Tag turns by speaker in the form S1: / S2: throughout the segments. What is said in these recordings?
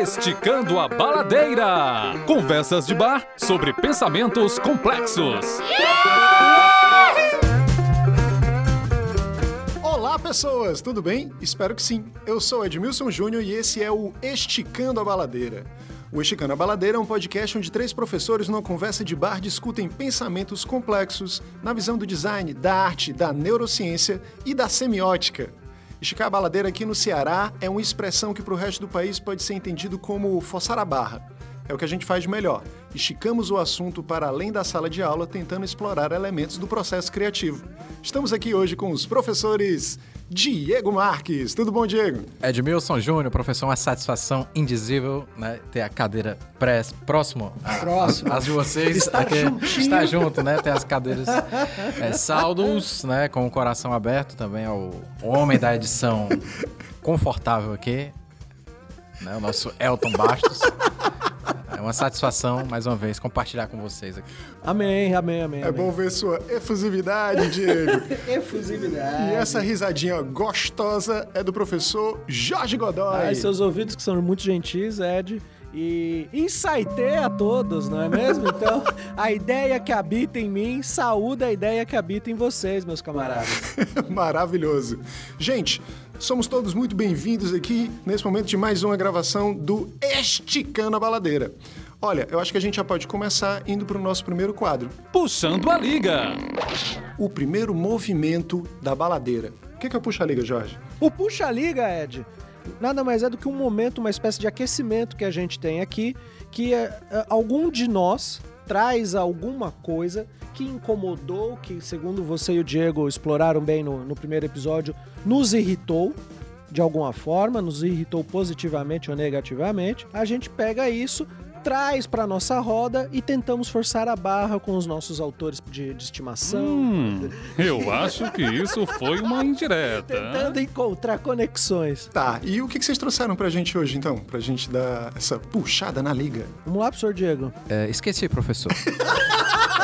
S1: Esticando a Baladeira. Conversas de bar sobre pensamentos complexos.
S2: Olá, pessoas, tudo bem? Espero que sim. Eu sou Edmilson Júnior e esse é o Esticando a Baladeira. O Esticando a Baladeira é um podcast onde três professores numa conversa de bar discutem pensamentos complexos na visão do design, da arte, da neurociência e da semiótica. Esticar a baladeira aqui no Ceará é uma expressão que para o resto do país pode ser entendido como forçar a barra. É o que a gente faz de melhor. Esticamos o assunto para além da sala de aula, tentando explorar elementos do processo criativo. Estamos aqui hoje com os professores Diego Marques. Tudo bom, Diego?
S3: Edmilson Júnior, professor, uma satisfação indizível, né? Ter a cadeira pré, próximo, próximo. As, de vocês.
S2: Está aqui,
S3: Está junto, né? Ter as cadeiras é, saldos, né? Com o coração aberto também ao homem da edição confortável aqui, né? O nosso Elton Bastos. É uma satisfação, mais uma vez, compartilhar com vocês aqui.
S4: Amém, amém, amém.
S2: É
S4: amém.
S2: bom ver sua efusividade, Diego.
S4: efusividade.
S2: E essa risadinha gostosa é do professor Jorge Godoy.
S4: Ai, seus ouvidos que são muito gentis, Ed. E insightei a todos, não é mesmo? Então, a ideia que habita em mim saúda a ideia que habita em vocês, meus camaradas.
S2: Maravilhoso. Gente, somos todos muito bem-vindos aqui nesse momento de mais uma gravação do Esticando a Baladeira. Olha, eu acho que a gente já pode começar indo para o nosso primeiro quadro.
S1: Puxando a liga.
S2: O primeiro movimento da baladeira. O que é o puxa-liga, Jorge?
S4: O puxa-liga, Ed, nada mais é do que um momento, uma espécie de aquecimento que a gente tem aqui, que é, é, algum de nós traz alguma coisa que incomodou, que segundo você e o Diego exploraram bem no, no primeiro episódio, nos irritou de alguma forma, nos irritou positivamente ou negativamente. A gente pega isso, traz para nossa roda e tentamos forçar a barra com os nossos autores de, de estimação.
S1: Hum, eu acho que isso foi uma indireta.
S4: Tentando encontrar conexões.
S2: Tá, e o que vocês trouxeram pra gente hoje, então? Pra gente dar essa puxada na liga.
S4: Vamos lá, professor Diego.
S3: É, esqueci, professor.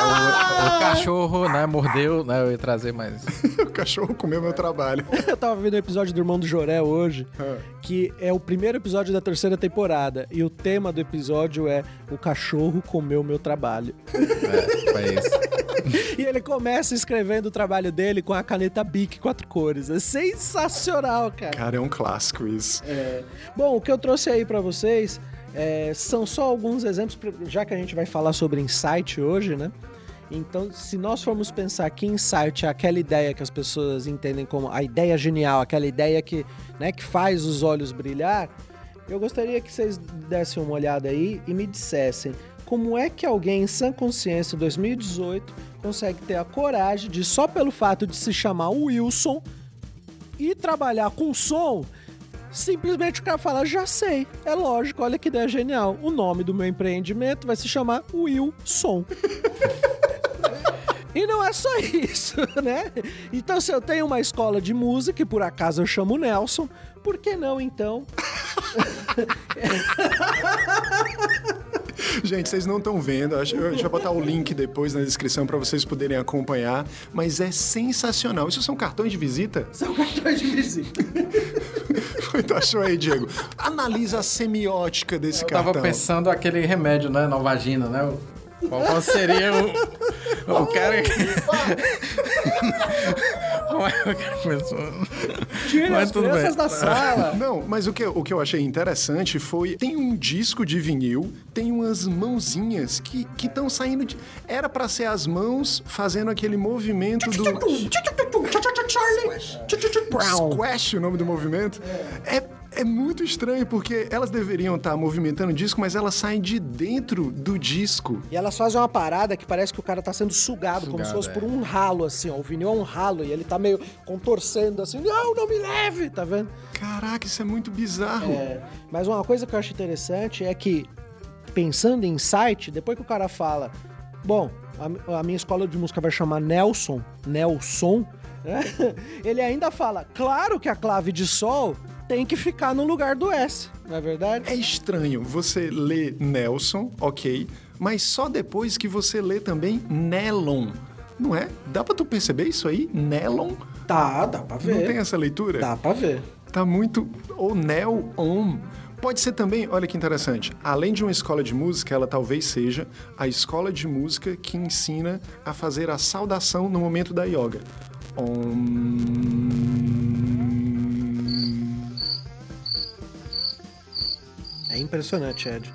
S3: o, o, cachorro, né, mordeu, né? Eu ia trazer mais.
S2: o cachorro comeu meu trabalho.
S4: eu tava vendo o um episódio do Irmão do Joré hoje,
S2: é.
S4: que é o primeiro episódio da terceira temporada. E o tema do episódio é O cachorro comeu meu trabalho.
S3: É, foi isso.
S4: e ele começa escrevendo o trabalho dele com a caneta Bic quatro cores. É sensacional, cara.
S2: Cara, é um clássico isso.
S4: É. Bom, o que eu trouxe aí para vocês é, são só alguns exemplos, já que a gente vai falar sobre insight hoje, né? Então, se nós formos pensar que insight é aquela ideia que as pessoas entendem como a ideia genial, aquela ideia que, né, que faz os olhos brilhar, eu gostaria que vocês dessem uma olhada aí e me dissessem como é que alguém em sã consciência em 2018 consegue ter a coragem de, só pelo fato de se chamar Wilson e trabalhar com som, simplesmente o cara fala, já sei, é lógico, olha que ideia genial. O nome do meu empreendimento vai se chamar Wilson. E não é só isso, né? Então, se eu tenho uma escola de música e por acaso eu chamo Nelson, por que não então?
S2: Gente, vocês não estão vendo, a gente vai botar o link depois na descrição para vocês poderem acompanhar, mas é sensacional. Isso são cartões de visita?
S4: São cartões de visita.
S2: tu achou aí, Diego? Analisa a semiótica desse
S3: Eu
S2: cartão.
S3: Eu tava pensando aquele remédio, né, na vagina, né? Qual seria o, o cara que... Como é?
S4: Tira as crianças bem. da sala.
S2: Não, mas o que, o que eu achei interessante foi... Tem um disco de vinil, tem umas mãozinhas que estão saindo de... Era para ser as mãos fazendo aquele movimento do... Squash, o nome do movimento. É, é muito estranho, porque elas deveriam estar movimentando o disco, mas elas saem de dentro do disco.
S4: E elas fazem uma parada que parece que o cara tá sendo sugado, sugado como se fosse é. por um ralo, assim, ó. O vinil é um ralo e ele tá meio contorcendo assim, não, não me leve, tá vendo?
S2: Caraca, isso é muito bizarro.
S4: É, mas uma coisa que eu acho interessante é que, pensando em site, depois que o cara fala, bom, a, a minha escola de música vai chamar Nelson, Nelson, né? ele ainda fala, claro que a clave de sol tem que ficar no lugar do S, não é verdade?
S2: É estranho você lê Nelson, ok, mas só depois que você lê também Nelon. Não é? Dá pra tu perceber isso aí? Nelon?
S4: Tá, dá pra ver.
S2: Não tem essa leitura?
S4: Dá pra ver.
S2: Tá muito. Ou Nel-on. Pode ser também, olha que interessante, além de uma escola de música, ela talvez seja a escola de música que ensina a fazer a saudação no momento da yoga. Om...
S4: É impressionante, Ed.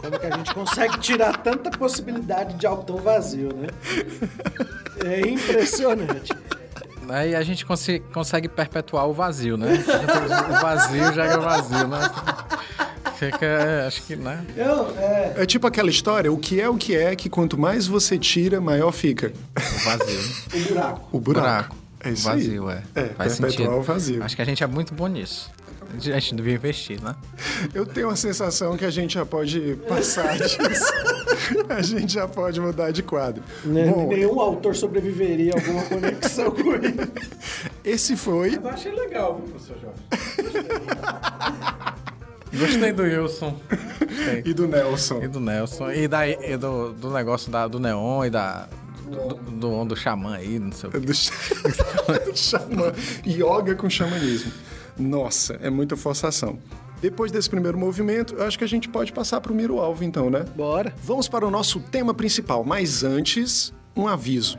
S4: Como que a gente consegue tirar tanta possibilidade de algo tão vazio, né? É impressionante.
S3: Aí a gente consi- consegue perpetuar o vazio, né? O vazio já é o vazio, né? Fica, acho que, né?
S4: Eu, é,
S2: É tipo aquela história, o que é o que é, que quanto mais você tira, maior fica.
S3: O vazio.
S4: o buraco.
S2: O buraco.
S3: Buraco.
S2: É isso
S3: vazio,
S2: aí.
S3: é.
S2: É,
S3: Faz
S2: perpetuar
S3: sentido.
S2: o vazio.
S3: Acho que a gente é muito bom nisso. A gente devia investir, né?
S2: Eu tenho a sensação que a gente já pode passar disso. a gente já pode mudar de quadro.
S4: Né,
S2: Bom,
S4: Nenhum autor sobreviveria a alguma conexão com ele.
S2: esse foi
S3: Eu achei legal, viu, professor Jorge? Gostei do Wilson. Gostei.
S2: e do Nelson.
S3: E do Nelson. E, da, e do, do negócio da, do Neon e da. Do, do, do xamã aí, não sei o quê.
S2: Do, do xamã. Yoga com xamanismo. Nossa, é muita forçação. Depois desse primeiro movimento, eu acho que a gente pode passar para o miro alvo, então, né?
S4: Bora.
S2: Vamos para o nosso tema principal, mas antes, um aviso.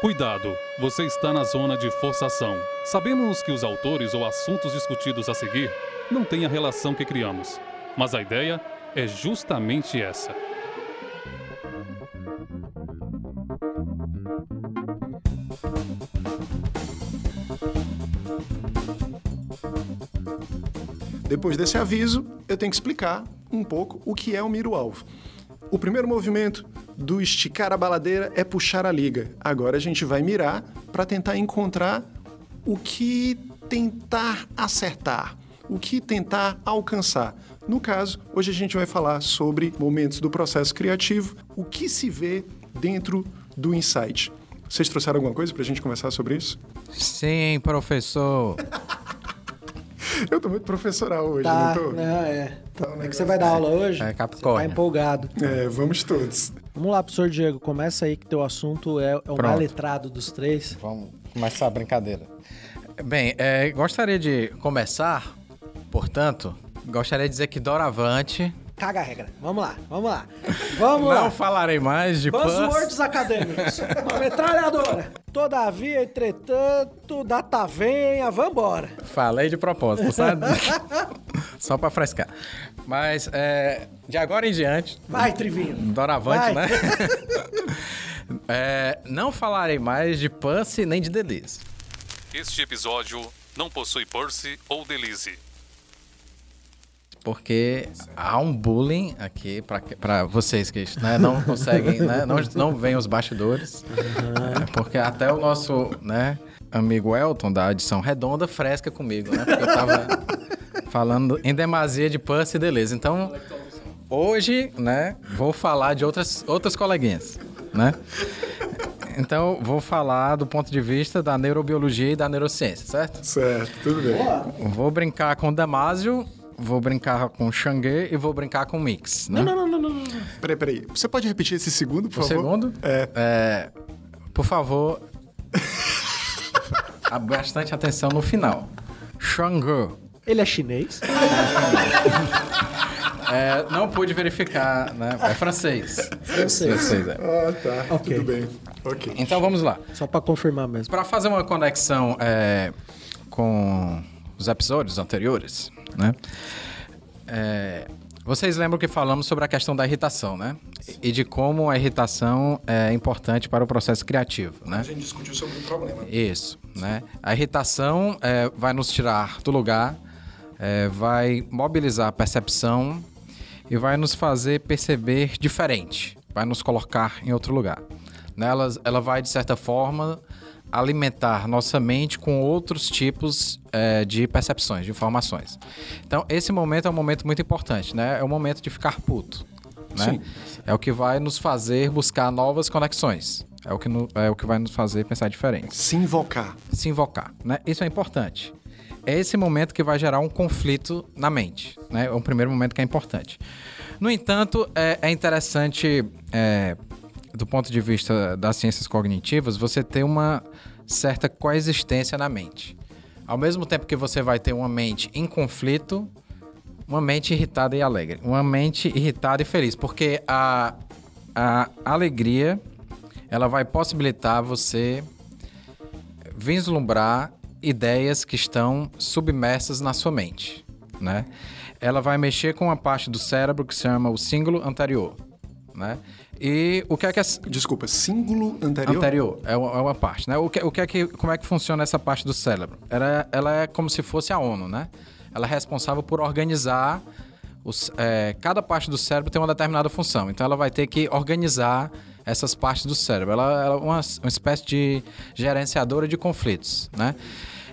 S1: Cuidado, você está na zona de forçação. Sabemos que os autores ou assuntos discutidos a seguir não têm a relação que criamos, mas a ideia é justamente essa.
S2: Depois desse aviso, eu tenho que explicar um pouco o que é o miro-alvo. O primeiro movimento do esticar a baladeira é puxar a liga. Agora a gente vai mirar para tentar encontrar o que tentar acertar, o que tentar alcançar. No caso, hoje a gente vai falar sobre momentos do processo criativo, o que se vê dentro do insight. Vocês trouxeram alguma coisa para a gente conversar sobre isso?
S3: Sim, professor.
S2: Eu tô muito professoral hoje,
S4: Tá,
S2: não tô?
S4: né, é.
S2: Tá um
S4: É que você vai dar aula hoje?
S3: É,
S4: Tá
S3: Capricórnio.
S4: empolgado.
S2: É, vamos todos.
S4: Vamos lá, professor Diego, começa aí que teu assunto é, é o
S3: Pronto.
S4: mais letrado dos três.
S3: Vamos começar a brincadeira. Bem, é, gostaria de começar, portanto, gostaria de dizer que doravante
S4: Caga a regra. Vamos lá, vamos lá. Vamos
S3: não
S4: lá.
S3: falarei mais de Pans.
S4: Buzzwords acadêmicos. Uma metralhadora. Todavia, entretanto, data venha, vambora.
S3: Falei de propósito, sabe? Só pra frescar. Mas, é, de agora em diante,
S4: Vai, Trivinho.
S3: doravante,
S4: Vai.
S3: né? É, não falarei mais de Pance nem de Delize.
S1: Este episódio não possui Percy ou Delize.
S3: Porque há um bullying aqui pra vocês que né, não conseguem, né, não, não veem os bastidores. É, porque até o nosso né, amigo Elton, da edição redonda, fresca comigo, né? Porque eu tava falando em demasia de Puss e Deleuze. Então, hoje, né, vou falar de outras, outras coleguinhas, né? Então, vou falar do ponto de vista da neurobiologia e da neurociência, certo?
S2: Certo, tudo bem.
S3: Vou brincar com Damasio, vou brincar com Xangue e vou brincar com Mix, né?
S4: Não, não, não, não, não.
S2: Peraí, peraí. Você pode repetir esse segundo, por
S3: O
S2: favor?
S3: segundo?
S2: É.
S3: É, por favor, há bastante atenção no final. Xangue.
S4: Ele é chinês?
S3: É, não pude verificar, né? É francês.
S4: Francês.
S3: é.
S2: Ah, tá.
S4: Ok.
S2: Tudo bem. Ok.
S3: Então vamos lá.
S4: Só pra confirmar mesmo.
S3: Para fazer uma conexão é, com os episódios anteriores, né? É, vocês lembram que falamos sobre a questão da irritação, né? E de como a irritação é importante para o processo criativo, né?
S2: A gente discutiu sobre o problema.
S3: Isso, né? A irritação é, vai nos tirar do lugar, é, vai mobilizar a percepção e vai nos fazer perceber diferente, vai nos colocar em outro lugar. Né? Ela, ela vai, de certa forma, alimentar nossa mente com outros tipos é, de percepções, de informações. Então, esse momento é um momento muito importante, né? É o momento de ficar puto. Né? É o que vai nos fazer buscar novas conexões. É o que, no- é o que vai nos fazer pensar diferente
S2: Se invocar.
S3: se invocar, né? Isso é importante. É esse momento que vai gerar um conflito na mente, né? É um primeiro momento que é importante. No entanto, é, é interessante, é, do ponto de vista das ciências cognitivas, você ter uma certa coexistência na mente. Ao mesmo tempo que você vai ter uma mente em conflito, uma mente irritada e alegre. Uma mente irritada e feliz. Porque a, a alegria, ela vai possibilitar você vislumbrar ideias que estão submersas na sua mente, né? Ela vai mexer com uma parte do cérebro que se chama o símbolo anterior, né? E o que é que é...
S2: Desculpa, símbolo anterior?
S3: Anterior, é uma, é uma parte, né? O que, o que é que, como é que funciona essa parte do cérebro? Ela, ela é como se fosse a ONU, né? Ela é responsável por organizar... Os, é, cada parte do cérebro tem uma determinada função. Então, ela vai ter que organizar essas partes do cérebro. Ela, ela é uma, uma espécie de gerenciadora de conflitos, né?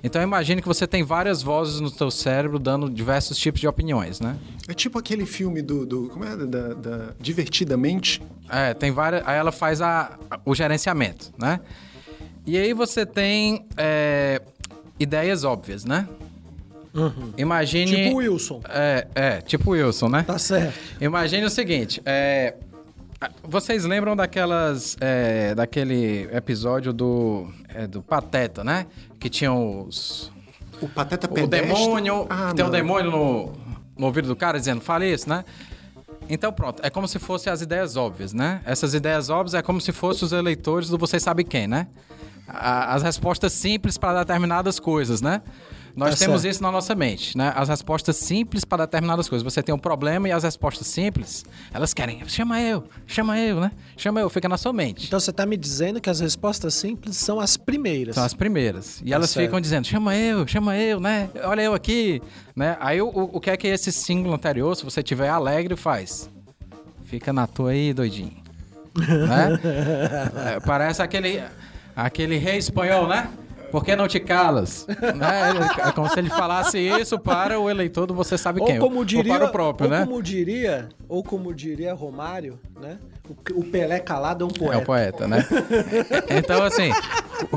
S3: Então imagine que você tem várias vozes no seu cérebro dando diversos tipos de opiniões, né?
S2: É tipo aquele filme do. do como é? Da, da Divertidamente.
S3: É, tem várias. Aí ela faz a, o gerenciamento, né? E aí você tem é, ideias óbvias, né?
S4: Uhum.
S3: Imagine.
S4: Tipo Wilson.
S3: É, é, tipo Wilson, né?
S4: Tá certo.
S3: Imagine o seguinte, é, vocês lembram daquelas, é, daquele episódio do, é, do Pateta, né? Que tinham os...
S2: O Pateta
S3: O
S2: pedestre.
S3: demônio,
S2: Ah,
S3: tem um demônio no, no ouvido do cara dizendo, fale isso, né? Então pronto, é como se fossem as ideias óbvias, né? Essas ideias óbvias é como se fossem os eleitores do você sabe quem, né? As respostas simples para determinadas coisas, né? Nós
S4: Tá
S3: temos
S4: certo.
S3: isso na nossa mente, né? As respostas simples para determinadas coisas. Você tem um problema e as respostas simples, elas querem, chama eu, chama eu, né? Chama eu, fica na sua mente.
S4: Então você tá me dizendo que as respostas simples são as primeiras.
S3: São as primeiras. E
S4: Tá
S3: elas
S4: certo.
S3: ficam dizendo, chama eu, chama eu, né? Olha eu aqui, né? Aí o, o, o que é que esse símbolo anterior, se você tiver alegre, faz? Fica na tua aí, doidinho. né? É, parece aquele, aquele rei espanhol, né? Por que não te calas? né? É como se ele falasse isso para o eleitor do você sabe quem.
S4: Ou como diria,
S3: ou para o próprio,
S4: ou
S3: né?
S4: como diria, ou como diria Romário, né? O, o Pelé calado é um
S3: É
S4: poeta.
S3: o poeta, né? então, assim,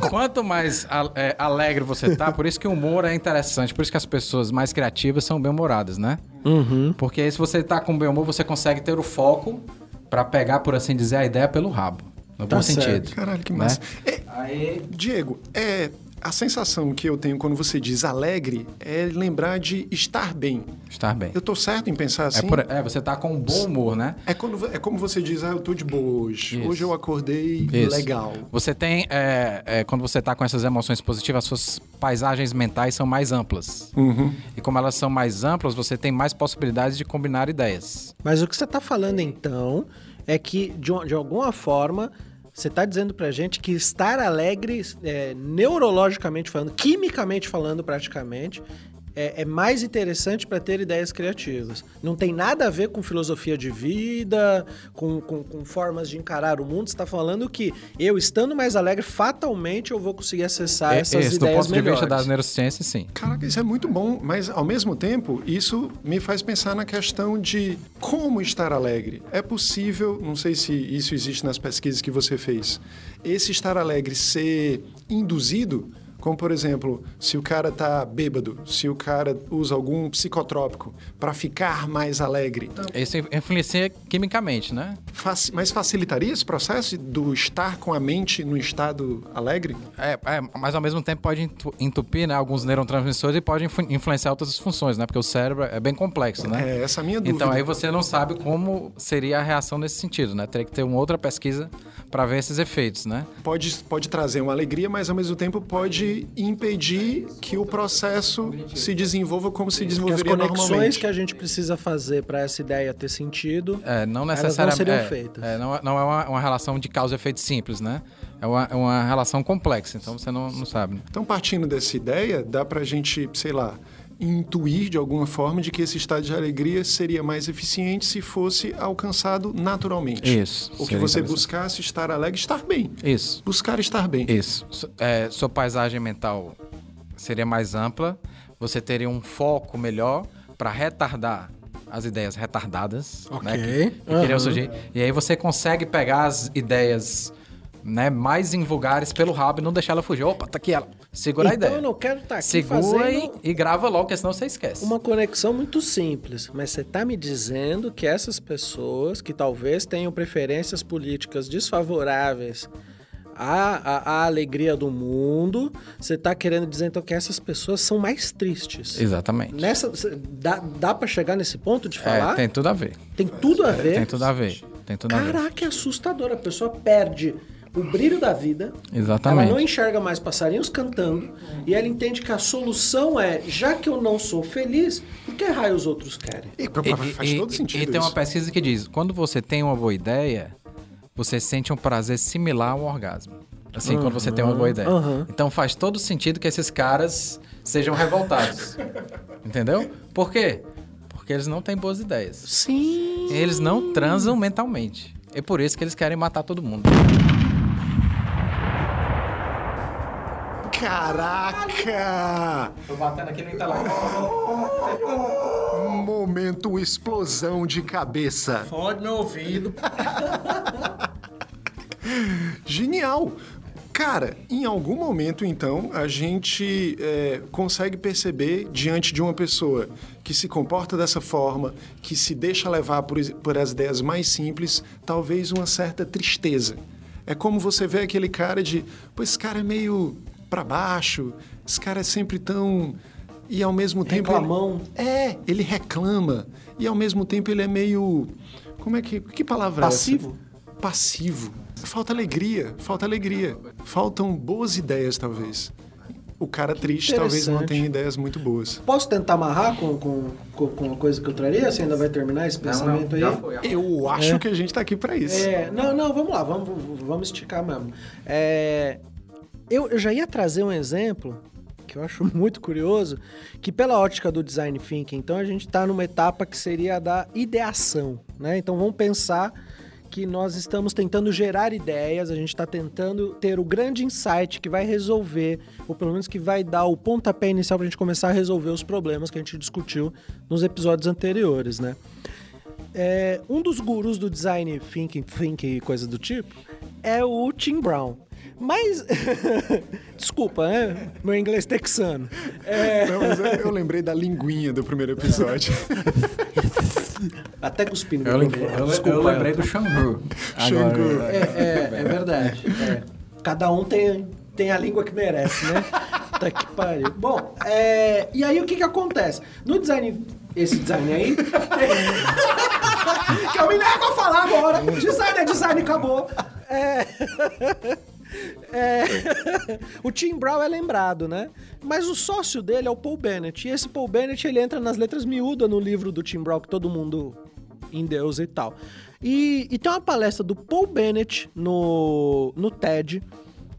S3: quanto mais é, alegre você tá, por isso que o humor é interessante, por isso que as pessoas mais criativas são bem-humoradas, né?
S4: Uhum.
S3: Porque aí, se você tá com bem humor, você consegue ter o foco pra pegar, por assim dizer, a ideia pelo rabo. No
S4: Tá
S3: bom
S4: certo.
S3: sentido.
S2: Caralho, que
S3: né?
S2: massa. É,
S3: Aí,
S2: Diego, é. A sensação que eu tenho quando você diz alegre é lembrar de estar bem.
S3: estar bem.
S2: Eu tô certo em pensar
S3: É,
S2: assim?
S3: por- é, você tá com um bom humor, né?
S2: É, quando, é como você diz, ah, eu tô de boa hoje.
S3: Isso.
S2: Hoje eu acordei
S3: Isso.
S2: legal.
S3: Você tem, é, é, quando você tá com essas emoções positivas, as suas paisagens mentais são mais amplas.
S2: Uhum.
S3: E como elas são mais amplas, você tem mais possibilidades de combinar ideias.
S4: Mas o que você tá falando então é que, de, de alguma forma, você tá dizendo pra gente que estar alegre, é, neurologicamente falando, quimicamente falando praticamente, é, é mais interessante para ter ideias criativas. Não tem nada a ver com filosofia de vida, com, com, com formas de encarar o mundo. Você tá falando que eu, estando mais alegre, fatalmente eu vou conseguir acessar
S3: É,
S4: essas
S3: esse, do
S4: ideias
S3: ponto de vista
S4: melhores.
S3: das neurociências, sim.
S2: Caraca, isso é muito bom, mas ao mesmo tempo, isso me faz pensar na questão de como estar alegre. É possível, não sei se isso existe nas pesquisas que você fez, esse estar alegre ser induzido? Como, por exemplo, se o cara tá bêbado, se o cara usa algum psicotrópico para ficar mais alegre,
S3: Isso influencia quimicamente, né?
S2: Faci- mas facilitaria esse processo do estar com a mente no estado alegre?
S3: É, é, mas ao mesmo tempo pode entu- entupir né, alguns neurotransmissores e pode influ- influenciar outras funções, né? Porque o cérebro é bem complexo, né?
S2: É essa a minha dúvida.
S3: Então aí você não sabe como seria a reação nesse sentido, né? Teria que ter uma outra pesquisa para ver esses efeitos, né?
S2: pode, pode trazer uma alegria, mas ao mesmo tempo pode impedir que o processo se desenvolva como se
S4: Que as
S2: desenvolveria
S4: conexões
S2: normalmente.
S4: que a gente precisa fazer para essa ideia ter sentido
S3: É, não
S4: Elas não
S3: necessariamente.
S4: seriam
S3: é,
S4: feitas.
S3: é, não, é- não é uma, uma relação de causa e efeito simples, né? É uma, é uma relação complexa, então você não, não sabe. né?
S2: Então, partindo dessa ideia, dá pra gente, sei lá, intuir de alguma forma de que esse estado de alegria seria mais eficiente se fosse alcançado naturalmente.
S3: Isso,
S2: Ou que você buscasse estar alegre, estar bem.
S3: Isso.
S2: Buscar estar bem.
S3: Isso. É, sua paisagem mental seria mais ampla, você teria um foco melhor para retardar as ideias retardadas, né? Que, que queriam
S4: Aham.
S3: surgir. E aí você consegue pegar as ideias né, mais invulgares pelo rabo e não deixar ela fugir. Opa, tá aqui ela. Segura a
S4: então
S3: ideia.
S4: eu não quero estar aqui
S3: Segura
S4: fazendo
S3: e, e grava logo, porque senão você esquece.
S4: uma conexão muito simples. Mas você está me dizendo que essas pessoas que talvez tenham preferências políticas desfavoráveis a, a, a alegria do mundo, você tá querendo dizer então que essas pessoas são mais tristes.
S3: Exatamente.
S4: Nessa, dá, dá para chegar nesse ponto de falar?
S3: É, tem tudo a ver.
S4: Tem tudo a ver.
S3: Tem tudo a ver. Tem tudo a ver.
S4: Caraca, é assustador. A pessoa perde o brilho da vida.
S3: Exatamente.
S4: Ela não enxerga mais passarinhos cantando. E ela entende que a solução é: já que eu não sou feliz, por que raio os outros querem?
S2: E,
S3: E-
S2: faz
S3: e-
S2: todo
S3: e-
S2: sentido
S3: E tem uma
S2: isso.
S3: pesquisa que diz: quando você tem uma boa ideia, você sente um prazer similar ao orgasmo. Assim, quando você tem uma boa ideia.
S4: aham.
S3: Então faz todo sentido que esses caras sejam revoltados. Entendeu? Por quê? Porque eles não têm boas ideias.
S4: Sim.
S3: Eles não transam mentalmente. É por isso que eles querem matar todo mundo.
S2: Caraca!
S3: Tô batendo aqui no interlagos.
S2: Momento explosão de cabeça.
S4: Fode meu ouvido.
S2: Genial! Cara, em algum momento, então, a gente é, consegue perceber diante de uma pessoa que se comporta dessa forma, que se deixa levar por, por as ideias mais simples, talvez uma certa tristeza. É como você vê aquele cara de, pô, esse cara é meio pra baixo, esse cara é sempre tão. E ao mesmo tempo. ele-
S4: Reclamão.
S2: é, ele reclama. E ao mesmo tempo ele é meio. Como é que. Que palavra
S4: Passivo?
S2: é essa? Passivo. Falta alegria, falta alegria. Faltam boas ideias, talvez. O cara triste talvez não tenha ideias muito boas.
S4: Posso tentar amarrar com, com, com, com uma coisa que eu traria? Você ainda vai terminar esse pensamento aí?
S2: Eu acho que a gente tá aqui pra isso.
S4: É, não, não, vamos lá, vamos, vamos esticar mesmo. É, eu, já ia trazer um exemplo que eu acho muito curioso, que pela ótica do design thinking, então a gente está numa etapa que seria a da ideação, né? Então vamos pensar que nós estamos tentando gerar ideias, a gente está tentando ter o grande insight que vai resolver, ou pelo menos que vai dar o pontapé inicial para a gente começar a resolver os problemas que a gente discutiu nos episódios anteriores, né? É, um dos gurus do design thinking, thinking e coisa do tipo é o Tim Brown. Mas, desculpa, né? Meu inglês texano. É,
S2: Não, mas eu, eu lembrei da linguinha do primeiro episódio.
S4: até cuspindo.
S3: Eu,
S4: meu
S3: lem-
S4: nome.
S3: eu- eu
S4: Desculpa.
S3: lembrei do Xangu.
S2: Xangu.
S3: Agora,
S4: É, é, é verdade. é. Cada um tem, tem a língua que merece, né? Tá que pariu. Bom, é, e aí o que que acontece? No design, esse design aí... que eu me nego a falar agora. Design é design, acabou. É... É, o Tim Brown é lembrado, né? Mas o sócio dele é o Paul Bennett. E esse Paul Bennett, ele entra nas letras miúdas no livro do Tim Brown, que todo mundo em Deus e tal. E, e tem uma palestra do Paul Bennett no, no TED,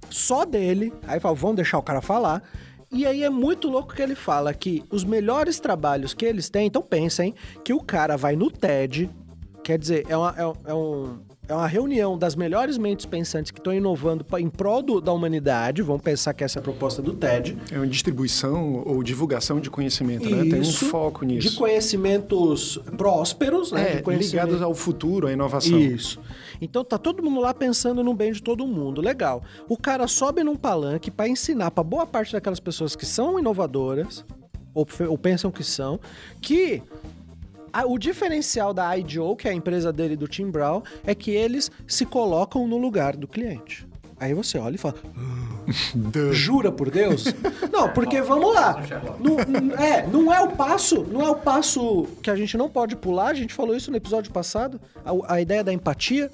S4: só dele. Aí fala, vamos deixar o cara falar. E aí é muito louco que ele fala que os melhores trabalhos que eles têm, então pensem que o cara vai no TED, quer dizer, é uma, é, é um, é uma reunião das melhores mentes pensantes que estão inovando em prol do- da humanidade, vamos pensar que essa é a proposta do TED.
S2: É uma distribuição ou divulgação de conhecimento, né? Tem um
S4: Isso,
S2: foco
S4: De
S2: nisso.
S4: conhecimentos prósperos, né?
S2: É,
S4: de conhecimento-
S2: ligados ao futuro, à inovação.
S4: Isso. Então tá todo mundo lá pensando no bem de todo mundo. Legal. O cara sobe num palanque pra ensinar pra boa parte daquelas pessoas que são inovadoras, ou, ou pensam que são, que o diferencial da IDO, que é a empresa dele do Tim Brown, é que eles se colocam no lugar do cliente. Aí você olha e fala,
S2: Duh.
S4: Jura por Deus? Não, porque vamos lá. Não, não- é, não é o passo, não é o passo que a gente não pode pular. A gente falou isso no episódio passado, a, a ideia da empatia.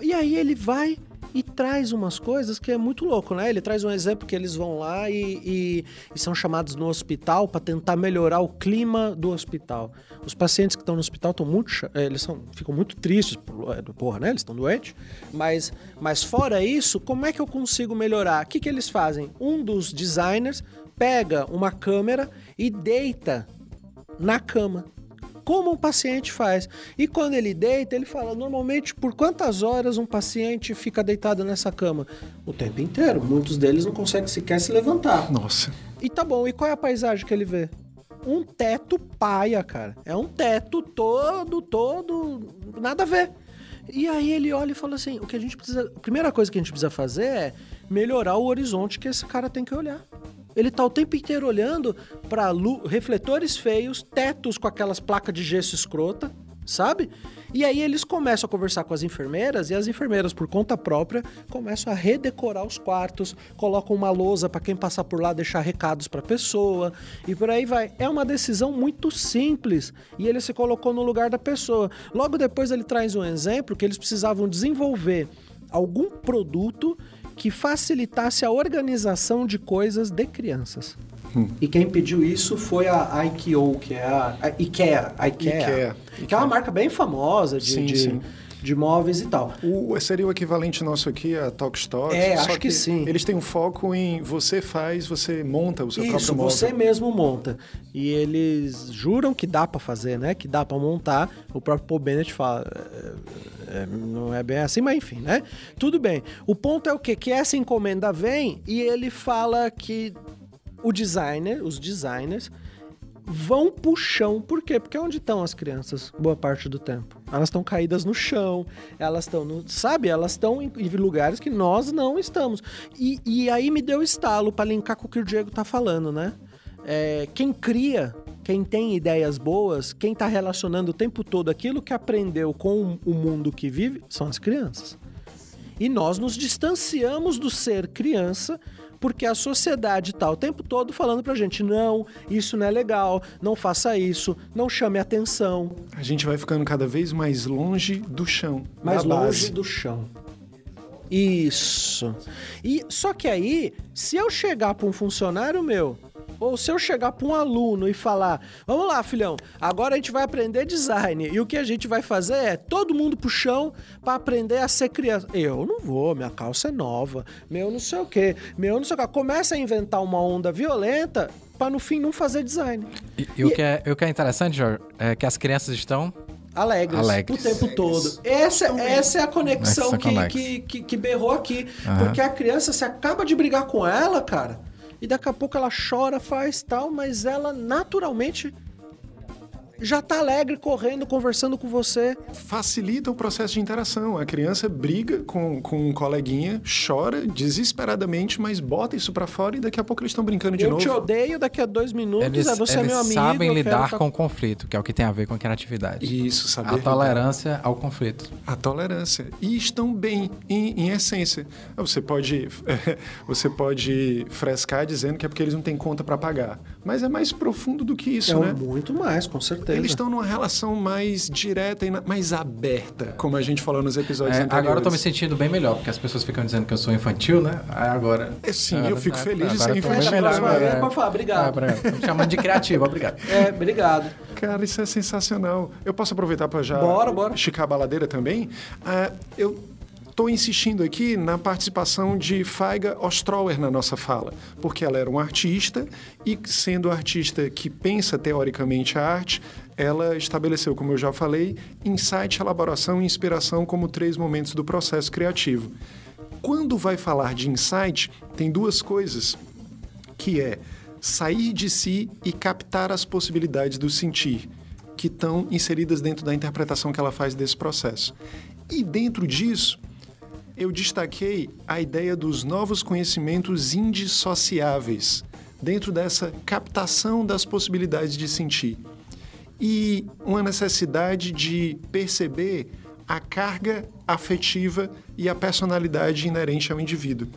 S4: E aí ele vai e traz umas coisas que é muito louco, né? Ele traz um exemplo que eles vão lá e, e- e são chamados no hospital para tentar melhorar o clima do hospital. Os pacientes que estão no hospital estão muito, eh, eles são, ficam muito tristes, eh, porra, né? Eles estão doentes. Mas, mas fora isso, como é que eu consigo melhorar? O que, que eles fazem? Um dos designers pega uma câmera e deita na cama. Como um paciente faz. E quando ele deita, ele fala: normalmente por quantas horas um paciente fica deitado nessa cama? O tempo inteiro. Muitos deles não conseguem sequer se levantar.
S2: Nossa.
S4: E tá bom, e qual é a paisagem que ele vê? Um teto paia, cara. É um teto todo, todo. Nada a ver. E aí ele olha e fala assim: o que a gente precisa. A primeira coisa que a gente precisa fazer é melhorar o horizonte que esse cara tem que olhar. Ele tá o tempo inteiro olhando para refletores feios, tetos com aquelas placas de gesso escrota, sabe? E aí eles começam a conversar com as enfermeiras e as enfermeiras, por conta própria, começam a redecorar os quartos, colocam uma lousa para quem passar por lá deixar recados para pessoa e por aí vai. É uma decisão muito simples e ele se colocou no lugar da pessoa. Logo depois ele traz um exemplo que eles precisavam desenvolver algum produto que facilitasse a organização de coisas de crianças. Hum. E quem pediu isso foi a IKEA, que é a, a IKEA, a IKEA, IKEA, que é uma marca bem famosa de, sim, de, sim. De móveis e tal.
S2: O, seria o equivalente nosso aqui a Talkstock?
S4: É, acho que, que, sim.
S2: Eles têm um foco em você faz, você monta o seu
S4: isso,
S2: próprio móvel.
S4: você mesmo monta. E eles juram que dá para fazer, né? Que dá para montar. O próprio Paul Bennett fala... É, é, não é bem assim, mas enfim, né? Tudo bem. O ponto é o quê? Que essa encomenda vem e ele fala que o designer, os designers, vão pro chão. Por quê? Porque é onde estão as crianças boa parte do tempo. Elas estão caídas no chão, elas estão no. Sabe? Elas estão em, lugares que nós não estamos. E, e aí me deu estalo para linkar com o que o Diego tá falando, né? É, quem cria, quem tem ideias boas, quem está relacionando o tempo todo aquilo que aprendeu com o mundo que vive, são as crianças. E nós nos distanciamos do ser criança porque a sociedade está o tempo todo falando pra gente: não, isso não é legal, não faça isso, não chame atenção.
S2: A gente vai ficando cada vez mais longe do chão.
S4: Mais longe base. do chão. Isso. E só que aí, se eu chegar para um funcionário meu ou se eu chegar para um aluno e falar: vamos lá, filhão, agora a gente vai aprender design. E o que a gente vai fazer é todo mundo pro chão para aprender a ser criança. Eu não vou, minha calça é nova, meu não sei o quê, meu não sei o quê. Começa a inventar uma onda violenta para no fim não fazer design.
S3: E, e, e, o, que é, o que é interessante, Jorge, é que as crianças estão
S4: alegres, alegres. o tempo todo. Essa, essa é a conexão que, que, que, que, berrou aqui. Uhum. Porque a criança, se acaba de brigar com ela, cara, e daqui a pouco ela chora, faz tal, mas ela naturalmente já está alegre, correndo, conversando com você.
S2: Facilita o processo de interação. A criança briga com, com um coleguinha, chora desesperadamente, mas bota isso para fora e daqui a pouco eles estão brincando de
S4: eu
S2: novo.
S4: Eu te odeio, daqui a dois minutos
S3: eles,
S4: é você
S3: eles
S4: é meu amigo.
S3: sabem lidar com o conflito, que é o que tem a ver com a criatividade.
S2: Isso, saber.
S3: A tolerância lidar. ao conflito.
S2: A tolerância. E estão bem, em, em essência. Você pode, você pode frescar dizendo que é porque eles não têm conta para pagar. Mas é mais profundo do que isso,
S4: é
S2: né?
S4: Muito mais, com certeza.
S2: Eles estão numa relação mais direta e mais aberta, como a gente falou nos episódios é, anteriores.
S3: Agora eu tô me sentindo bem melhor, porque as pessoas ficam dizendo que eu sou infantil, né? Aí agora...
S2: É, sim, eu fico feliz de ser infantil.
S4: Melhor, é, Pode falar, obrigado.
S3: Ah, chamando de criativo, obrigado.
S4: É, obrigado.
S2: Cara, isso é sensacional. Eu posso aproveitar para já
S4: bora, bora.
S2: esticar a baladeira também? Uh, eu estou insistindo aqui na participação de Faiga Ostrower na nossa fala, porque ela era uma artista e, sendo artista que pensa teoricamente a arte, ela estabeleceu, como eu já falei, insight, elaboração e inspiração como três momentos do processo criativo. Quando vai falar de insight, tem duas coisas, que é sair de si e captar as possibilidades do sentir, que estão inseridas dentro da interpretação que ela faz desse processo. E dentro disso, eu destaquei a ideia dos novos conhecimentos indissociáveis dentro dessa captação das possibilidades de sentir. E uma necessidade de perceber a carga afetiva e a personalidade inerente ao indivíduo.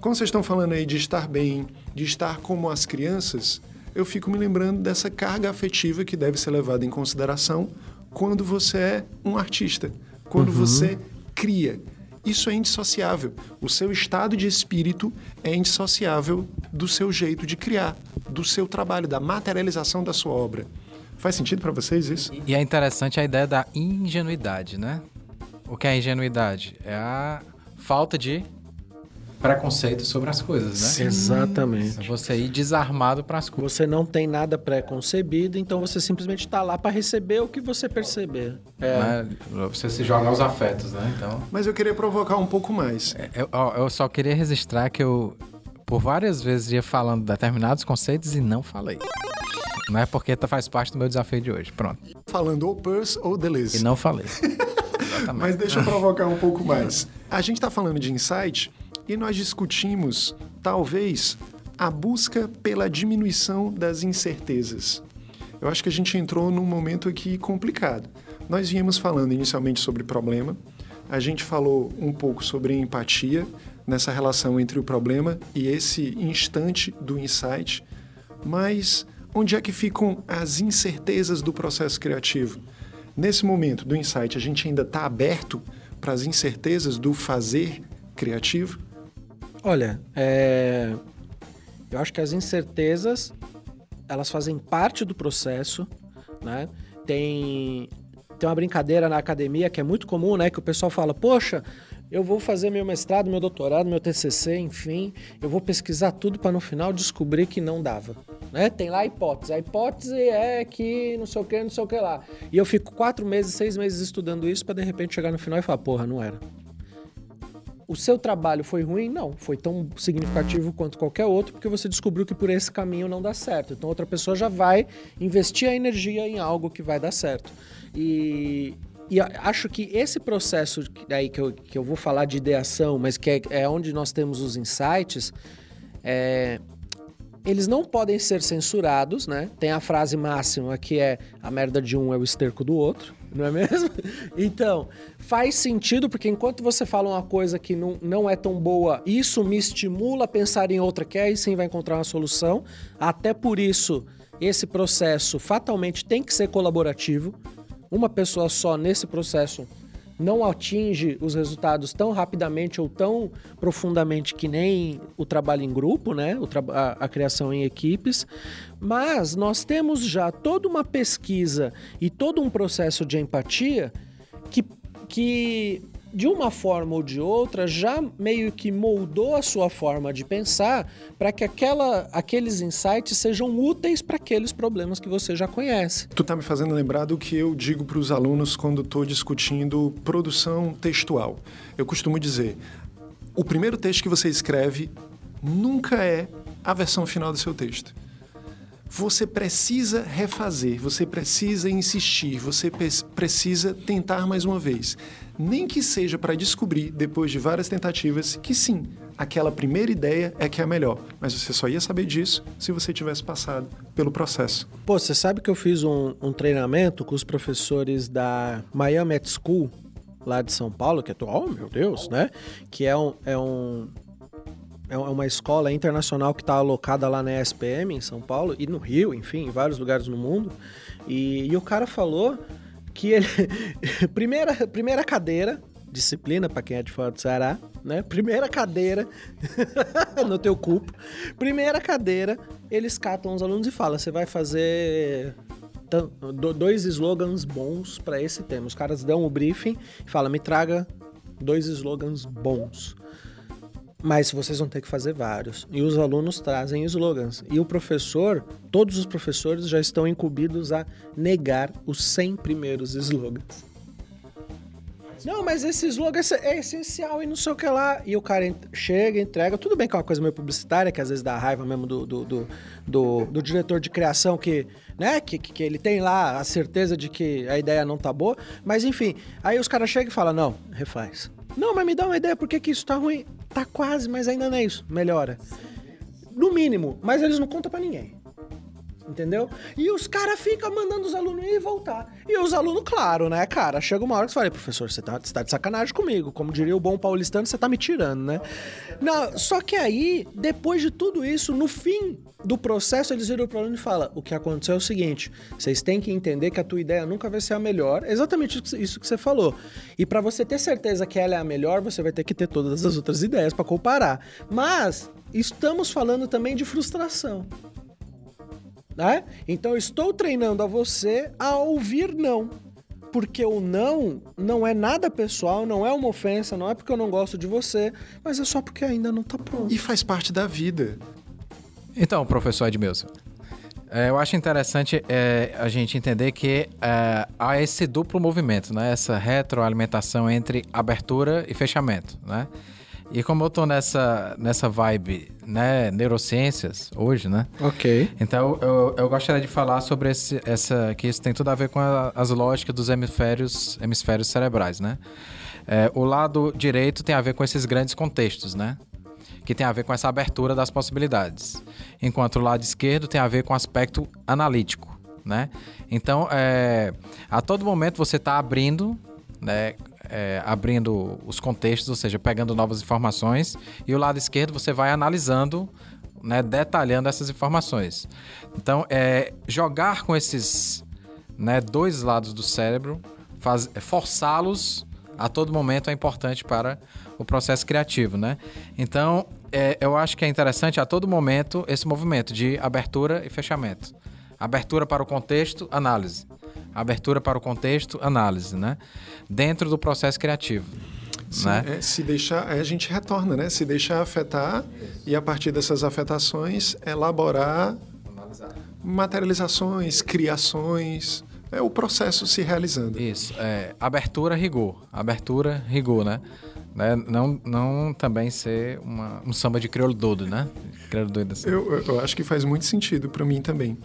S2: Como vocês estão falando aí de estar bem, de estar como as crianças, eu fico me lembrando dessa carga afetiva que deve ser levada em consideração quando você é um artista, quando uhum. você cria. Isso é indissociável. O seu estado de espírito é indissociável do seu jeito de criar, do seu trabalho, da materialização da sua obra. Faz sentido para vocês isso?
S3: E é interessante a ideia da ingenuidade, né? O que é a ingenuidade? É a falta de preconceito sobre as coisas, né?
S4: Sim. Exatamente.
S3: É você ir desarmado para as coisas.
S4: Você não tem nada pré-concebido, então você simplesmente está lá para receber o que você perceber.
S3: É. Você se joga aos afetos, né? Então.
S2: Mas eu queria provocar um pouco mais.
S3: É, eu, eu só queria registrar que eu, por várias vezes, ia falando determinados conceitos e não falei. Não é porque faz parte do meu desafio de hoje. Pronto.
S2: Falando ou Purse ou Deleuze.
S3: E não falei.
S2: Mas deixa eu provocar um pouco mais. A gente está falando de insight e nós discutimos, talvez, a busca pela diminuição das incertezas. Eu acho que a gente entrou num momento aqui complicado. Nós viemos falando inicialmente sobre problema, a gente falou um pouco sobre empatia nessa relação entre o problema e esse instante do insight, mas onde é que ficam as incertezas do processo criativo? Nesse momento do insight, a gente ainda está aberto para as incertezas do fazer criativo?
S4: Olha, é... eu acho que as incertezas elas fazem parte do processo, né? Tem tem uma brincadeira na academia que é muito comum, né? Que o pessoal fala, poxa, eu vou fazer meu mestrado, meu doutorado, meu TCC, enfim, eu vou pesquisar tudo para no final descobrir que não dava. Né? Tem lá a hipótese. A hipótese é que não sei o que, não sei o que lá. E eu fico quatro meses, seis meses estudando isso para de repente chegar no final e falar, porra, não era. O seu trabalho foi ruim? Não, foi tão significativo quanto qualquer outro, porque você descobriu que por esse caminho não dá certo. Então outra pessoa já vai investir a energia em algo que vai dar certo. E, e acho que esse processo aí que eu, que eu vou falar de ideação, mas que é, é onde nós temos os insights, é, eles não podem ser censurados, né? Tem a frase máxima que é a merda de um é o esterco do outro, não é mesmo? Então, faz sentido, porque enquanto você fala uma coisa que não, não é tão boa, isso me estimula a pensar em outra que aí sim vai encontrar uma solução. Até por isso, esse processo fatalmente tem que ser colaborativo uma pessoa só nesse processo não atinge os resultados tão rapidamente ou tão profundamente que nem o trabalho em grupo, né? a, a, criação em equipes. Mas nós temos já toda uma pesquisa e todo um processo de empatia que, que de uma forma ou de outra, já meio que moldou a sua forma de pensar para que aquela, aqueles insights sejam úteis para aqueles problemas que você já conhece.
S2: Tu tá me fazendo lembrar do que eu digo para os alunos quando estou discutindo produção textual. Eu costumo dizer: o primeiro texto que você escreve nunca é a versão final do seu texto você precisa refazer, você precisa insistir, você precisa tentar mais uma vez nem que seja para descobrir, depois de várias tentativas, que sim, aquela primeira ideia é que é a melhor. Mas você só ia saber disso se você tivesse passado pelo processo.
S4: Pô, você sabe que eu fiz um, um treinamento com os professores da Miami School, lá de São Paulo, que é, oh meu Deus, né? Que é um, é um é uma escola internacional que está alocada lá na ESPM, em São Paulo, e no Rio, enfim, em vários lugares no mundo. E, e o cara falou que ele. primeira, primeira cadeira, disciplina para quem é de fora do Ceará, né? Primeira cadeira no teu cupo. Primeira cadeira, eles catam os alunos e falam: você vai fazer dois slogans bons para esse tema. Os caras dão o briefing e falam: me traga dois slogans bons. Mas vocês vão ter que fazer vários. E os alunos trazem slogans. E o professor, todos os professores já estão incumbidos a negar os 100 primeiros slogans. Não, mas esse slogan é essencial e não sei o que lá. E o cara chega, entrega. Tudo bem que é uma coisa meio publicitária, que às vezes dá raiva mesmo do, do, do, do, do diretor de criação que, né, que, que ele tem lá a certeza de que a ideia não tá boa. Mas enfim, aí os caras chegam e falam: não, refaz. Não, mas me dá uma ideia, por que, que isso tá ruim? Tá quase, mas ainda não é isso. Melhora. No mínimo, mas eles não contam para ninguém. Entendeu? E os caras ficam mandando os alunos ir e voltar. E os alunos, claro, né, cara? Chega uma hora que você fala, professor, você tá, você tá de sacanagem comigo. Como diria o bom paulistano, você tá me tirando, né? Não, só que aí, depois de tudo isso, no fim do processo, eles viram pro aluno e falam: o que aconteceu é o seguinte: vocês têm que entender que a tua ideia nunca vai ser a melhor. Exatamente isso que você falou. E para você ter certeza que ela é a melhor, você vai ter que ter todas as outras ideias para comparar. Mas estamos falando também de frustração. Né? Então, estou treinando a você a ouvir não. Porque o não não é nada pessoal, não é uma ofensa, não é porque eu não gosto de você, mas é só porque ainda não está pronto.
S2: E faz parte da vida.
S3: Então, professor Edmilson, é, eu acho interessante é, a gente entender que é, há esse duplo movimento, né? Essa retroalimentação entre abertura e fechamento, né? E como eu tô nessa, nessa vibe, né, neurociências hoje, né?
S4: Ok.
S3: Então eu, eu gostaria de falar sobre esse, essa. que isso tem tudo a ver com a, as lógicas dos hemisférios, hemisférios cerebrais, né? É, o lado direito tem a ver com esses grandes contextos, né? Que tem a ver com essa abertura das possibilidades. Enquanto o lado esquerdo tem a ver com o aspecto analítico, né? Então, é, a todo momento você está abrindo, né? É, abrindo os contextos, ou seja, pegando novas informações, e o lado esquerdo você vai analisando, né, detalhando essas informações. Então, é, jogar com esses né, dois lados do cérebro, forçá-los a todo momento é importante para o processo criativo, né? Então, é, eu acho que é interessante a todo momento esse movimento de abertura e fechamento. Abertura para o contexto, análise. Abertura para o contexto, análise, né? Dentro do processo criativo. Né?
S2: é, se deixar, a gente retorna, né? Se deixar afetar e a partir dessas afetações elaborar Analisar. materializações, criações, é o processo se realizando.
S3: Isso, é, abertura, rigor. Abertura, rigor, né? né? Não, não também ser uma, um samba de crioulo doido, né? Crioulo
S2: doido assim. eu, eu acho que faz muito sentido para mim também.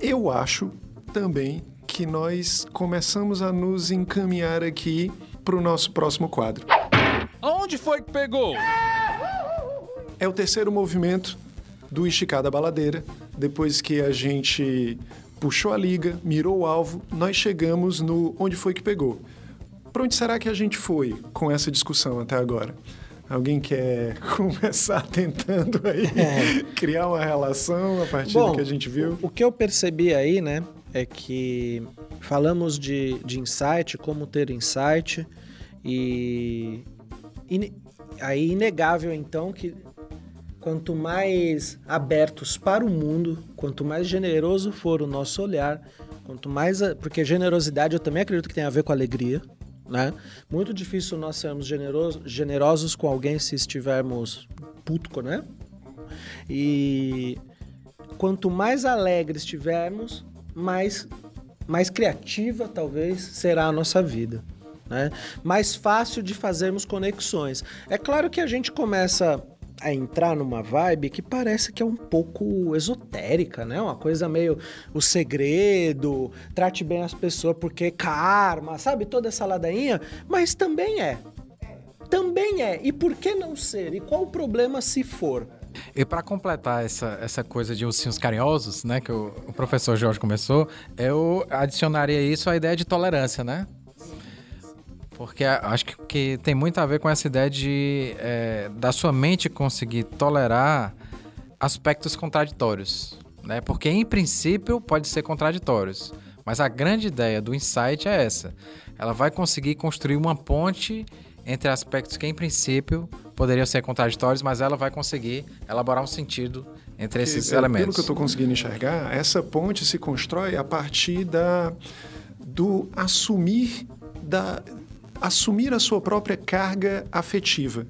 S2: Eu acho também que nós começamos a nos encaminhar aqui para o nosso próximo quadro.
S1: Onde foi que pegou?
S2: É o terceiro movimento do Esticada Baladeira, depois que a gente puxou a liga, mirou o alvo, nós chegamos no onde foi que pegou. Para onde será que a gente foi com essa discussão até agora? Alguém quer começar tentando aí é. criar uma relação a partir Bom, do que a gente viu?
S4: O, o que eu percebi aí, né, é que falamos de, de insight, como ter insight, e, e aí inegável então que quanto mais abertos para o mundo, quanto mais generoso for o nosso olhar, quanto mais. Porque generosidade eu também acredito que tem a ver com alegria. Né? Muito difícil nós sermos generosos, generosos com alguém se estivermos puto, né? E quanto mais alegre estivermos, mais, mais criativa talvez será a nossa vida. Né? Mais fácil de fazermos conexões. É claro que a gente começa a entrar numa vibe que parece que é um pouco esotérica, né? Uma coisa meio o segredo, trate bem as pessoas porque karma, sabe? Toda essa ladainha, mas também é. Também é. E por que não ser? E qual o problema se for?
S3: E para completar essa, essa coisa de ursinhos carinhosos, né, que o, o professor Jorge começou, eu adicionaria isso à ideia de tolerância, né? Porque acho que, que, tem muito a ver com essa ideia de é, da sua mente conseguir tolerar aspectos contraditórios, né? Porque em princípio pode ser contraditórios, mas a grande ideia do insight é essa. Ela vai conseguir construir uma ponte entre aspectos que em princípio poderiam ser contraditórios, mas ela vai conseguir elaborar um sentido entre esses elementos.
S2: Pelo que eu estou conseguindo enxergar, essa ponte se constrói a partir da do assumir da assumir a sua própria carga afetiva.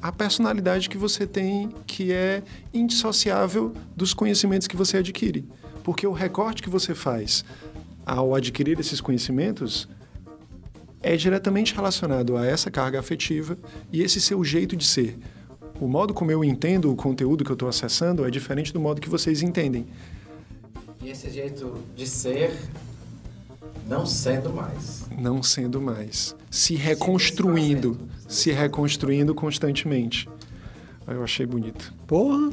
S2: A personalidade que você tem que é indissociável dos conhecimentos que você adquire. Porque o recorte que você faz ao adquirir esses conhecimentos é diretamente relacionado a essa carga afetiva e esse seu jeito de ser. O modo como eu entendo o conteúdo que eu estou acessando é diferente do modo que vocês entendem.
S3: E esse jeito de ser não sendo mais.
S2: Não sendo mais. Se reconstruindo. Se, se reconstruindo constantemente. Eu achei bonito.
S4: Porra!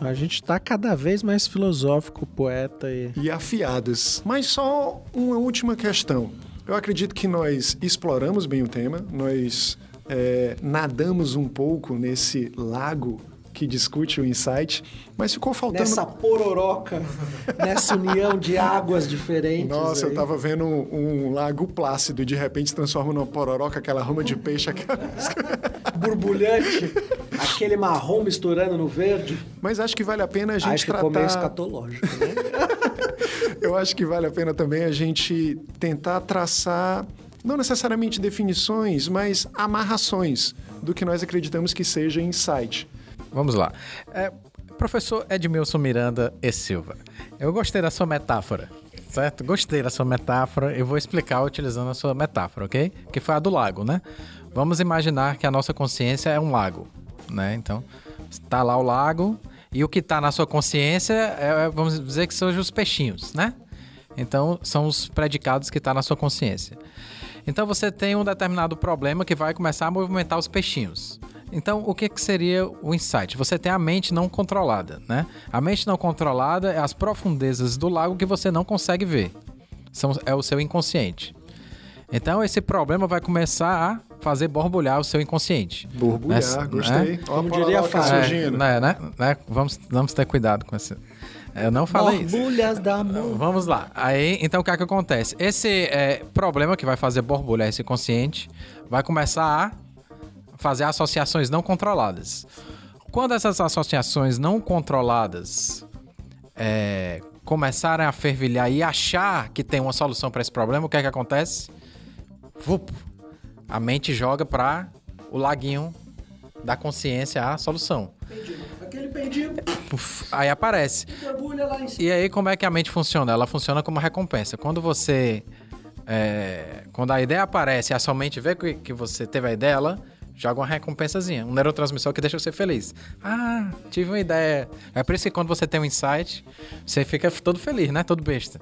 S4: A gente tá cada vez mais filosófico, poeta e.
S2: E afiados. Mas só uma última questão. Eu acredito que nós exploramos bem o tema, nós é, nadamos um pouco nesse lago que discute o insight, mas ficou faltando.
S4: Nessa pororoca, nessa união de águas diferentes.
S2: Nossa,
S4: aí.
S2: eu tava vendo um, um, lago plácido e de repente se transforma numa pororoca, aquela rama de peixe, aquela.
S4: Borbulhante, aquele marrom misturando no verde.
S2: Mas acho que vale a pena a gente
S4: acho
S2: tratar.
S4: Ficou meio escatológico, né?
S2: eu acho que vale a pena também a gente tentar traçar não necessariamente definições, mas amarrações do que nós acreditamos que seja insight.
S3: Vamos lá. É, professor Edmilson Miranda e Silva, eu gostei da sua metáfora, certo? Gostei da sua metáfora. Eu vou explicar utilizando a sua metáfora, ok? Que foi a do lago, né? Vamos imaginar que a nossa consciência é um lago, né? Então, está lá o lago e o que está na sua consciência é, vamos dizer que são os peixinhos, né? Então, são os predicados que estão tá na sua consciência. Então, você tem um determinado problema que vai começar a movimentar os peixinhos. Então, o que, que seria o insight? Você tem a mente não controlada, né? A mente não controlada é as profundezas do lago que você não consegue ver. São, é o seu inconsciente. Então, esse problema vai começar a fazer borbulhar o seu inconsciente.
S2: Borbulhar,
S3: Né?
S2: gostei. Ó,
S4: Como diria a Fábio.
S2: surgindo.
S3: né, né, né? Vamos, vamos ter cuidado com esse. Eu não falei isso.
S4: Borbulhas da amor.
S3: Vamos lá. Aí, então o que é que acontece? Esse é, problema que vai fazer borbulhar esse consciente vai começar a fazer associações não controladas. Quando essas associações não controladas é, começarem a fervilhar e achar que tem uma solução para esse problema, o que é que acontece? Vup, a mente joga para o laguinho da consciência a solução.
S4: Aquele
S3: Puf, aí aparece. E aí, como é que a mente funciona? Ela funciona como recompensa. Quando você. é, quando a ideia aparece e a sua mente vê que, que você teve a ideia, ela joga uma recompensazinha, um neurotransmissor que deixa você feliz. Ah, tive uma ideia. É por isso que quando você tem um insight, você fica todo feliz, né? Todo besta.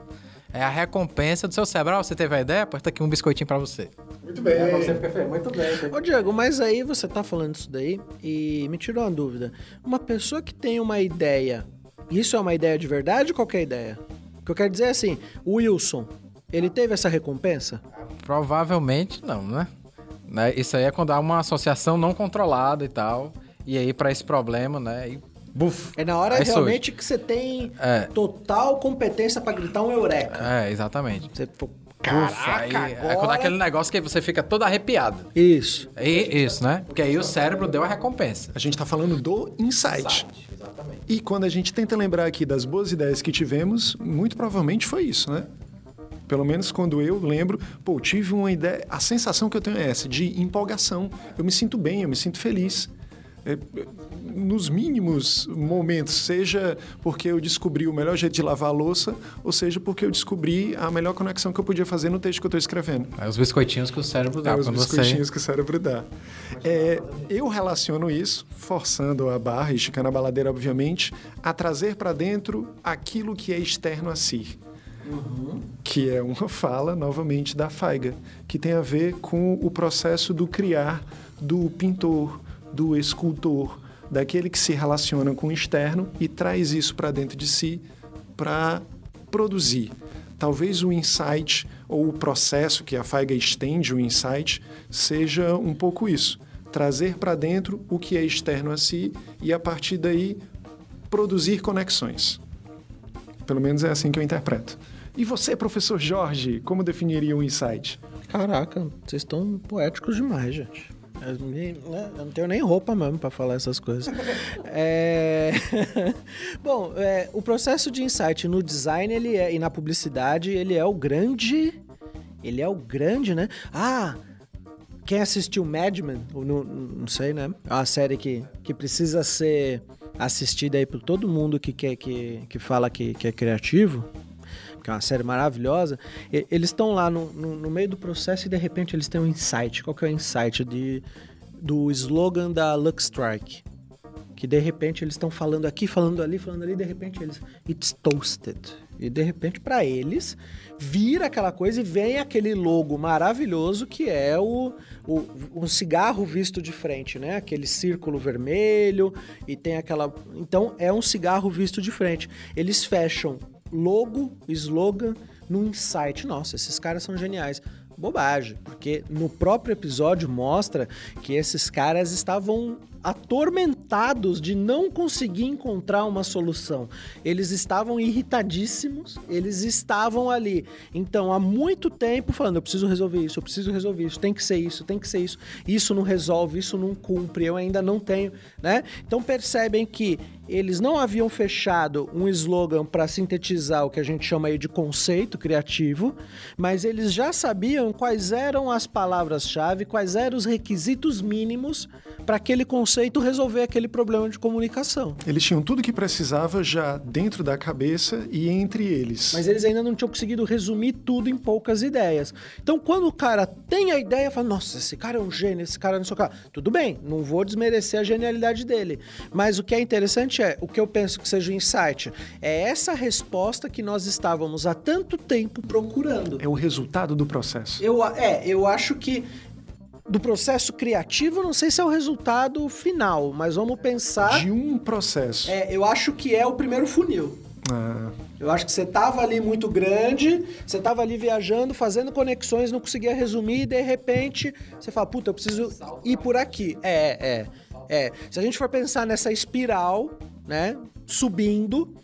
S3: É a recompensa do seu cérebro. Ah, você teve a ideia? Tá aqui um biscoitinho pra você.
S2: Muito bem.
S3: Muito bem.
S4: Ô, Diego, mas aí você tá falando isso daí e me tirou uma dúvida. Uma pessoa que tem uma ideia, isso é uma ideia de verdade ou qualquer ideia? O que eu quero dizer é assim, o Wilson, ele teve essa recompensa?
S3: Provavelmente não, né? Né? Isso aí é quando há uma associação não controlada e tal. E aí, pra esse problema, né? E, buf,
S4: É na hora realmente que você tem
S3: É.
S4: total competência pra gritar um eureka.
S3: É, exatamente.
S4: Você
S3: Ufa, aí
S4: caraca,
S3: é quando
S4: agora...
S3: aquele negócio que você fica todo arrepiado.
S4: Isso.
S3: E, isso, né? Porque aí o cérebro deu a recompensa.
S2: A gente está falando do insight.
S3: Exatamente.
S2: E quando a gente tenta lembrar aqui das boas ideias que tivemos, muito provavelmente foi isso, né? Pelo menos quando eu lembro, pô, tive uma ideia. A sensação que eu tenho é essa, de empolgação. Eu me sinto bem, eu me sinto feliz. É, nos mínimos momentos, seja porque eu descobri o melhor jeito de lavar a louça, ou seja porque eu descobri a melhor conexão que eu podia fazer no texto que eu estou escrevendo.
S3: É os biscoitinhos que o cérebro dá
S2: É, os biscoitinhos
S3: você.
S2: que o cérebro dá. É, eu relaciono isso, forçando a barra, esticando a baladeira, obviamente, a trazer para dentro aquilo que é externo a si. Que é uma fala, novamente, da Faiga, que tem a ver com o processo do criar do pintor, do escultor, daquele que se relaciona com o externo e traz isso para dentro de si para produzir. Talvez o insight ou o processo que a Faiga estende o insight seja um pouco isso. Trazer para dentro o que é externo a si e, a partir daí, produzir conexões. Pelo menos é assim que eu interpreto. E você, professor Jorge, como definiria um insight?
S4: Caraca, vocês estão poéticos demais, gente. Né, eu não tenho nem roupa mesmo pra falar essas coisas. É, Bom, é, o processo de insight no design ele é, e na publicidade ele é o grande. Ele é o grande, né? Ah, quem assistiu Mad Men, não, não sei, né? É uma série que, que precisa ser assistida aí por todo mundo que, quer, que, que fala que, que é criativo, que é uma série maravilhosa. E- eles estão lá no, no, no meio do processo e de repente eles têm um insight. Qual que é o insight de, do slogan da Lux Strike? Que de repente eles estão falando aqui, falando ali, falando ali, e de repente eles. It's toasted. E de repente, para eles, vira aquela coisa e vem aquele logo maravilhoso que é o, o, cigarro visto de frente, né? Aquele círculo vermelho e tem aquela. Então é um cigarro visto de frente. Eles fecham logo, slogan, no insight. Nossa, esses caras são geniais. Bobagem, porque no próprio episódio mostra que esses caras estavam atormentados de não conseguir encontrar uma solução. Eles estavam irritadíssimos, eles estavam ali. Então, há muito tempo falando: eu preciso resolver isso, eu preciso resolver isso, tem que ser isso, tem que ser isso. Isso não resolve, isso não cumpre, eu ainda não tenho, né? Então, percebem que eles não haviam fechado um slogan para sintetizar o que a gente chama aí de conceito criativo, mas eles já sabiam quais eram as palavras-chave, quais eram os requisitos mínimos para aquele conceito resolver aquele problema de comunicação.
S2: Eles tinham tudo que precisava já dentro da cabeça e entre eles.
S4: Mas eles ainda não tinham conseguido resumir tudo em poucas ideias. Então, quando o cara tem a ideia, fala: Nossa, esse cara é um gênio, esse cara não sei o que. lá." Tudo bem, não vou desmerecer a genialidade dele. Mas o que é interessante é: o que eu penso que seja o insight é essa resposta que nós estávamos há tanto tempo procurando.
S2: É o resultado do processo.
S4: Eu, é, eu acho que do processo criativo, não sei se é o resultado final, mas vamos pensar.
S2: De um processo.
S4: É, eu acho que é o primeiro funil.
S2: Ah,
S4: Eu acho que você tava ali muito grande, você tava ali viajando, fazendo conexões, não conseguia resumir, e de repente você fala, puta, eu preciso ir por aqui. É, é, é. Se a gente for pensar nessa espiral, né, subindo,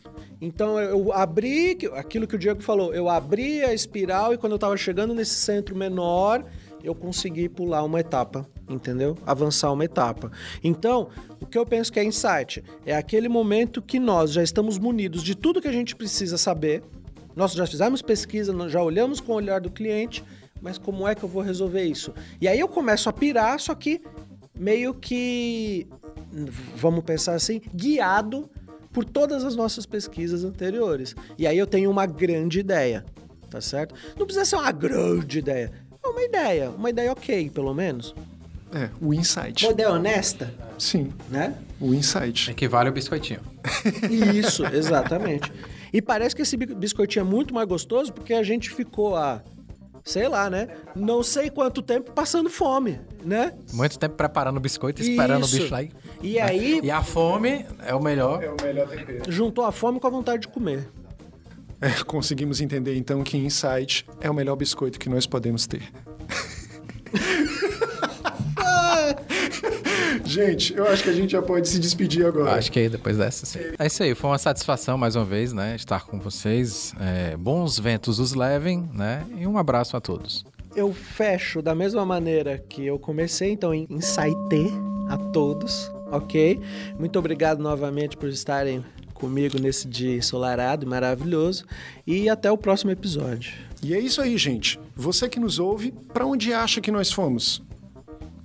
S4: então eu abri, aquilo que o Diego falou, eu abri a espiral e quando eu tava chegando nesse centro menor, eu consegui pular uma etapa, entendeu? Avançar uma etapa. Então, o que eu penso que é insight é aquele momento que nós já estamos munidos de tudo que a gente precisa saber. Nós já fizemos pesquisa, nós já olhamos com o olhar do cliente, mas como é que eu vou resolver isso? E aí eu começo a pirar, só que meio que, vamos pensar assim, guiado por todas as nossas pesquisas anteriores. E aí eu tenho uma grande ideia, tá certo? Não precisa ser uma grande ideia. É uma ideia, uma ideia ok, pelo menos.
S2: é, o insight.
S4: Uma ideia honesta,
S2: Sim,
S4: né?
S2: o insight.
S3: Equivale ao biscoitinho.
S4: Isso, exatamente. E parece que esse bi- biscoitinho é muito mais gostoso porque a gente ficou a, sei lá, né? Não sei quanto tempo passando fome, né?
S3: Muito tempo preparando o biscoito, esperando
S4: Isso.
S3: o bicho lá. E,
S4: E aí,
S3: e a fome é o melhor.
S2: o melhor tempero.
S4: juntou a fome com a vontade de comer.
S2: É, conseguimos entender então que insight é o melhor biscoito que nós podemos ter. gente, eu acho que a gente já pode se despedir agora.
S3: Acho que aí depois dessa, sim. É isso aí, foi uma satisfação mais uma vez, né? Estar com vocês. É, bons ventos os levem, né? E um abraço a todos.
S4: Eu fecho da mesma maneira que eu comecei, então em insight a todos, ok? Muito obrigado novamente por estarem comigo nesse dia ensolarado e maravilhoso e até o próximo episódio.
S2: E é isso aí, gente. Você que nos ouve, para onde acha que nós fomos?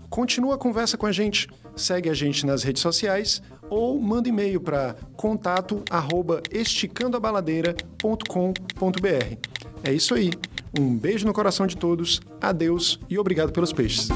S2: Continua a conversa com a gente. Segue a gente nas redes sociais ou manda e-mail para contato@esticandoabaladeira.com.br. É isso aí. Um beijo no coração de todos. Adeus e obrigado pelos peixes.